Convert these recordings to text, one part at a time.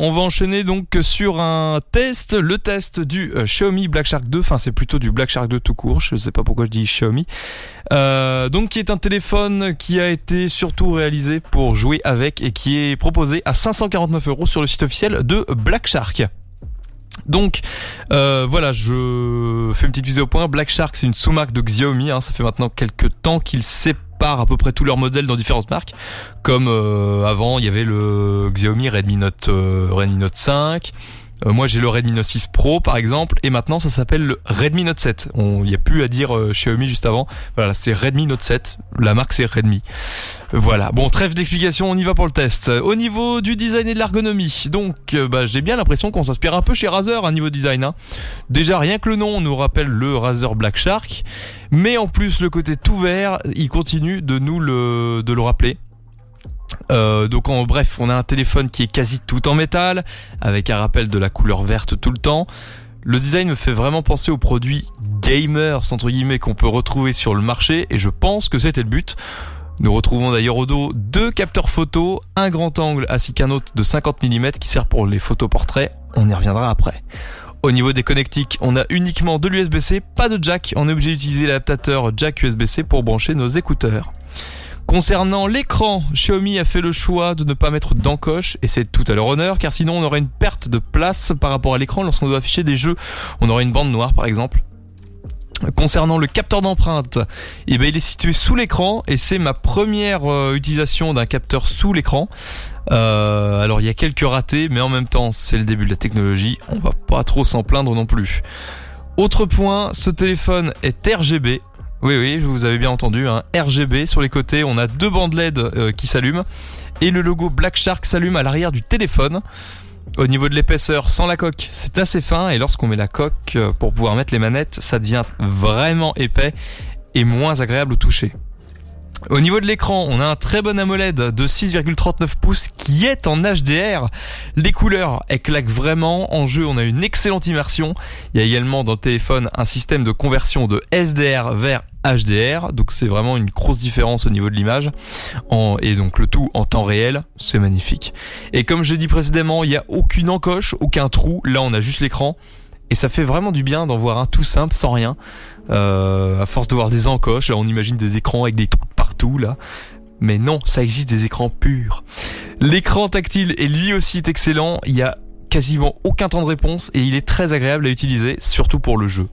On va enchaîner donc sur un test, le test du euh, Xiaomi Black Shark 2, enfin c'est plutôt du Black Shark 2 tout court, je ne sais pas pourquoi je dis Xiaomi. Euh, donc qui est un téléphone qui a été surtout réalisé pour jouer avec et qui est proposé à 549 euros sur le site officiel de Black Shark. Donc euh, voilà, je fais une petite visée au point. Black Shark, c'est une sous-marque de Xiaomi. Hein. ça fait maintenant quelques temps qu'il sépare à peu près tous leurs modèles dans différentes marques. Comme euh, avant, il y avait le Xiaomi Redmi Note euh, Redmi Note 5. Euh, moi j'ai le Redmi Note 6 Pro par exemple et maintenant ça s'appelle le Redmi Note 7. Il n'y a plus à dire euh, Xiaomi juste avant. Voilà, c'est Redmi Note 7. La marque c'est Redmi. Voilà. Bon, trêve d'explication, on y va pour le test. Au niveau du design et de l'ergonomie, donc euh, bah, j'ai bien l'impression qu'on s'inspire un peu chez Razer à niveau design. Hein. Déjà rien que le nom nous rappelle le Razer Black Shark, mais en plus le côté tout vert, il continue de nous le de le rappeler. Euh, donc en bref, on a un téléphone qui est quasi tout en métal, avec un rappel de la couleur verte tout le temps. Le design me fait vraiment penser aux produits gamers entre guillemets qu'on peut retrouver sur le marché et je pense que c'était le but. Nous retrouvons d'ailleurs au dos deux capteurs photo, un grand angle ainsi qu'un autre de 50 mm qui sert pour les photos portraits. On y reviendra après. Au niveau des connectiques, on a uniquement de l'USB-C, pas de jack. On est obligé d'utiliser l'adaptateur jack USB-C pour brancher nos écouteurs. Concernant l'écran, Xiaomi a fait le choix de ne pas mettre d'encoche et c'est tout à leur honneur car sinon on aurait une perte de place par rapport à l'écran lorsqu'on doit afficher des jeux. On aurait une bande noire par exemple. Concernant le capteur d'empreinte, eh ben, il est situé sous l'écran et c'est ma première euh, utilisation d'un capteur sous l'écran. Euh, alors il y a quelques ratés mais en même temps c'est le début de la technologie, on va pas trop s'en plaindre non plus. Autre point, ce téléphone est RGB oui, oui, vous avez bien entendu, hein. RGB sur les côtés, on a deux bandes LED euh, qui s'allument et le logo Black Shark s'allume à l'arrière du téléphone. Au niveau de l'épaisseur, sans la coque, c'est assez fin et lorsqu'on met la coque euh, pour pouvoir mettre les manettes, ça devient vraiment épais et moins agréable au toucher. Au niveau de l'écran, on a un très bon AMOLED de 6,39 pouces qui est en HDR. Les couleurs, elles claquent vraiment. En jeu, on a une excellente immersion. Il y a également dans le téléphone un système de conversion de SDR vers HDR. Donc c'est vraiment une grosse différence au niveau de l'image. Et donc le tout en temps réel, c'est magnifique. Et comme j'ai dit précédemment, il n'y a aucune encoche, aucun trou. Là, on a juste l'écran. Et ça fait vraiment du bien d'en voir un tout simple, sans rien. Euh, à force de voir des encoches, là on imagine des écrans avec des trous là. Mais non, ça existe des écrans purs. L'écran tactile est lui aussi excellent. Il y a quasiment aucun temps de réponse et il est très agréable à utiliser, surtout pour le jeu.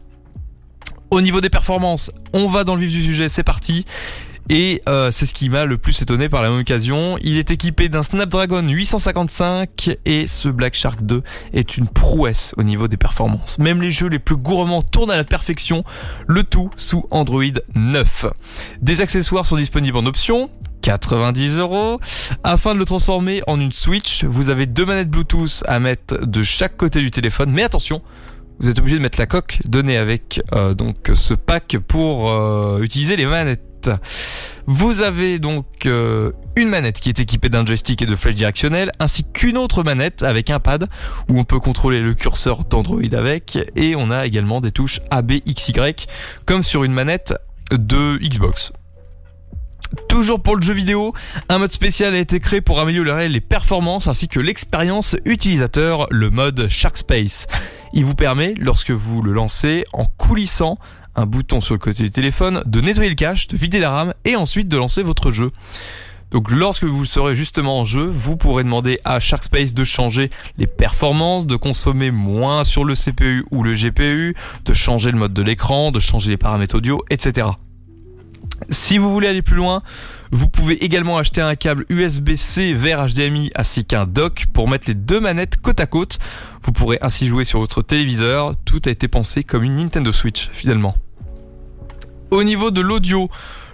Au niveau des performances, on va dans le vif du sujet, c'est parti. Et euh, c'est ce qui m'a le plus étonné par la même occasion. Il est équipé d'un Snapdragon 855 et ce Black Shark 2 est une prouesse au niveau des performances. Même les jeux les plus gourmands tournent à la perfection, le tout sous Android 9. Des accessoires sont disponibles en option, 90 euros. Afin de le transformer en une Switch, vous avez deux manettes Bluetooth à mettre de chaque côté du téléphone. Mais attention, vous êtes obligé de mettre la coque donnée avec euh, donc ce pack pour euh, utiliser les manettes. Vous avez donc euh, une manette qui est équipée d'un joystick et de flèches directionnelles, ainsi qu'une autre manette avec un pad où on peut contrôler le curseur d'Android avec, et on a également des touches A, B, X, Y, comme sur une manette de Xbox. Toujours pour le jeu vidéo, un mode spécial a été créé pour améliorer les performances ainsi que l'expérience utilisateur, le mode Shark Space. Il vous permet, lorsque vous le lancez, en coulissant un bouton sur le côté du téléphone, de nettoyer le cache, de vider la RAM et ensuite de lancer votre jeu. Donc lorsque vous serez justement en jeu, vous pourrez demander à Sharkspace de changer les performances, de consommer moins sur le CPU ou le GPU, de changer le mode de l'écran, de changer les paramètres audio, etc. Si vous voulez aller plus loin, vous pouvez également acheter un câble USB-C vers HDMI ainsi qu'un dock pour mettre les deux manettes côte à côte. Vous pourrez ainsi jouer sur votre téléviseur. Tout a été pensé comme une Nintendo Switch finalement. Au niveau de l'audio,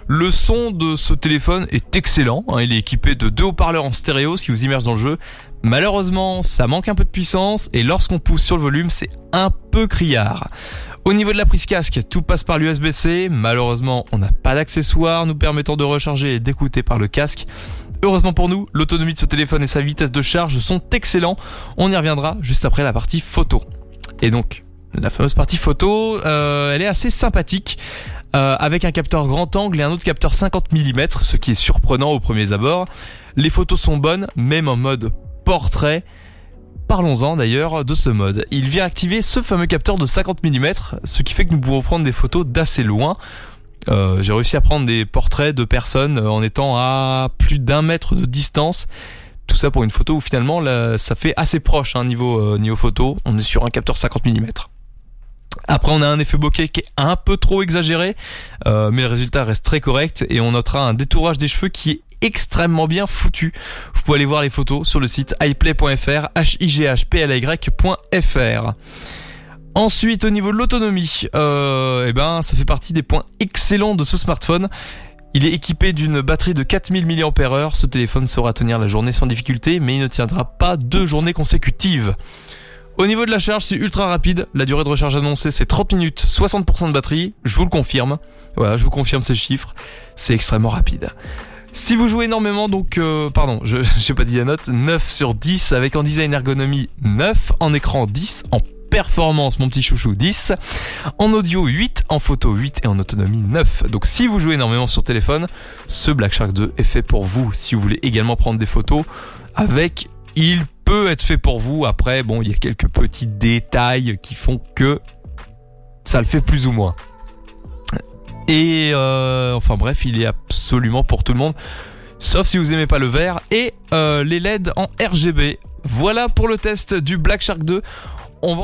le son de ce téléphone est excellent. Hein. il est équipé de deux haut-parleurs en stéréo, ce qui vous immerge dans le jeu. Malheureusement, ça manque un peu de puissance et lorsqu'on pousse sur le volume, c'est un peu criard. Au niveau de la prise casque, tout passe par l'USB-C. Malheureusement, on n'a pas d'accessoires nous permettant de recharger et d'écouter par le casque. Heureusement pour nous, l'autonomie de ce téléphone et sa vitesse de charge sont excellents. On y reviendra juste après la partie photo. Et donc, la fameuse partie photo, euh, elle est assez sympathique. Euh, avec un capteur grand angle et un autre capteur 50 mm, ce qui est surprenant au premier abord. Les photos sont bonnes, même en mode portrait parlons-en d'ailleurs de ce mode. Il vient activer ce fameux capteur de 50 mm, ce qui fait que nous pouvons prendre des photos d'assez loin. Euh, j'ai réussi à prendre des portraits de personnes euh, en étant à plus d'un mètre de distance. Tout ça pour une photo où finalement ça fait assez proche hein, niveau, euh, niveau photo. On est sur un capteur 50 mm. Après, on a un effet bokeh qui est un peu trop exagéré, mais le résultat reste très correct et on notera un détourage des cheveux qui est extrêmement bien foutu. Vous pouvez aller voir les photos sur le site iplay.fr, h. Ensuite, au niveau de l'autonomie, euh, eh ben, ça fait partie des points excellents de ce smartphone. Il est équipé d'une batterie de 4000 mAh. Ce téléphone saura tenir la journée sans difficulté, mais il ne tiendra pas deux journées consécutives. Au niveau de la charge, c'est ultra rapide. La durée de recharge annoncée, c'est 30 minutes, 60% de batterie. Je vous le confirme. Voilà, je vous confirme ces chiffres. C'est extrêmement rapide. Si vous jouez énormément, donc, euh, pardon, je n'ai pas dit la note, 9 sur 10 avec en design ergonomie 9, en écran 10, en performance, mon petit chouchou 10, en audio 8, en photo 8 et en autonomie 9. Donc si vous jouez énormément sur téléphone, ce Black Shark 2 est fait pour vous. Si vous voulez également prendre des photos avec, il être fait pour vous. Après, bon, il y a quelques petits détails qui font que ça le fait plus ou moins. Et euh, enfin bref, il est absolument pour tout le monde. Sauf si vous aimez pas le vert et euh, les LED en RGB. Voilà pour le test du Black Shark 2. On va